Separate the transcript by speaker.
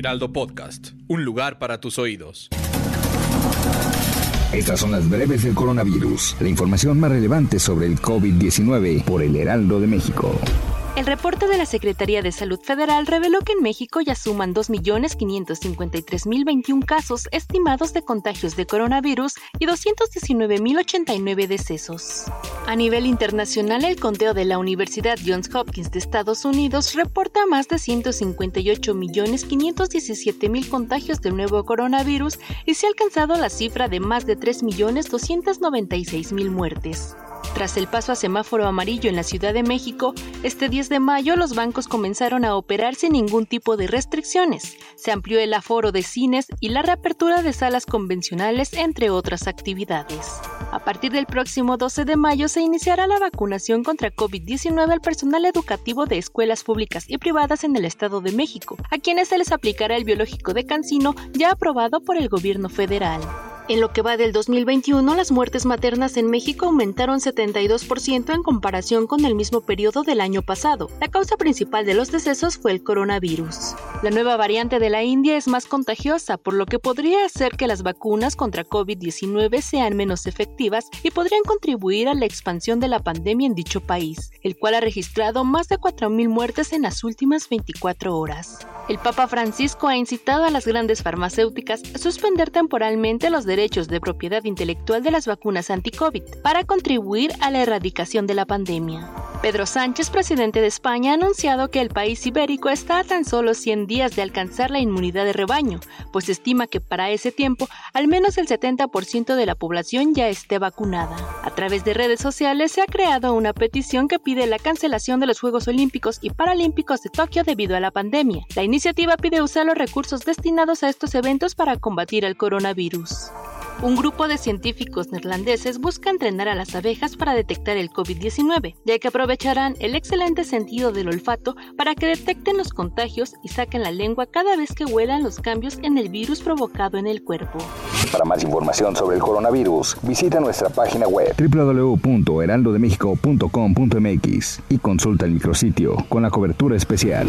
Speaker 1: Heraldo Podcast, un lugar para tus oídos.
Speaker 2: Estas son las breves del coronavirus, la información más relevante sobre el COVID-19 por el Heraldo de México.
Speaker 3: El reporte de la Secretaría de Salud Federal reveló que en México ya suman 2.553.021 casos estimados de contagios de coronavirus y 219.089 decesos. A nivel internacional, el conteo de la Universidad Johns Hopkins de Estados Unidos reporta más de 158.517.000 contagios del nuevo coronavirus y se ha alcanzado la cifra de más de 3.296.000 muertes. Tras el paso a semáforo amarillo en la Ciudad de México, este 10 de mayo los bancos comenzaron a operar sin ningún tipo de restricciones. Se amplió el aforo de cines y la reapertura de salas convencionales, entre otras actividades. A partir del próximo 12 de mayo se iniciará la vacunación contra COVID-19 al personal educativo de escuelas públicas y privadas en el Estado de México, a quienes se les aplicará el biológico de Cancino ya aprobado por el gobierno federal. En lo que va del 2021, las muertes maternas en México aumentaron 72% en comparación con el mismo periodo del año pasado. La causa principal de los decesos fue el coronavirus. La nueva variante de la India es más contagiosa, por lo que podría hacer que las vacunas contra COVID-19 sean menos efectivas y podrían contribuir a la expansión de la pandemia en dicho país, el cual ha registrado más de 4.000 muertes en las últimas 24 horas. El Papa Francisco ha incitado a las grandes farmacéuticas a suspender temporalmente los derechos de propiedad intelectual de las vacunas anti-COVID para contribuir a la erradicación de la pandemia. Pedro Sánchez, presidente de España, ha anunciado que el país ibérico está a tan solo 100 días de alcanzar la inmunidad de rebaño, pues estima que para ese tiempo al menos el 70% de la población ya esté vacunada. A través de redes sociales se ha creado una petición que pide la cancelación de los Juegos Olímpicos y Paralímpicos de Tokio debido a la pandemia. La iniciativa pide usar los recursos destinados a estos eventos para combatir el coronavirus. Un grupo de científicos neerlandeses busca entrenar a las abejas para detectar el COVID-19, ya que aprovecharán el excelente sentido del olfato para que detecten los contagios y saquen la lengua cada vez que huelan los cambios en el virus provocado en el cuerpo.
Speaker 2: Para más información sobre el coronavirus, visita nuestra página web www.heraldodemexico.com.mx y consulta el micrositio con la cobertura especial.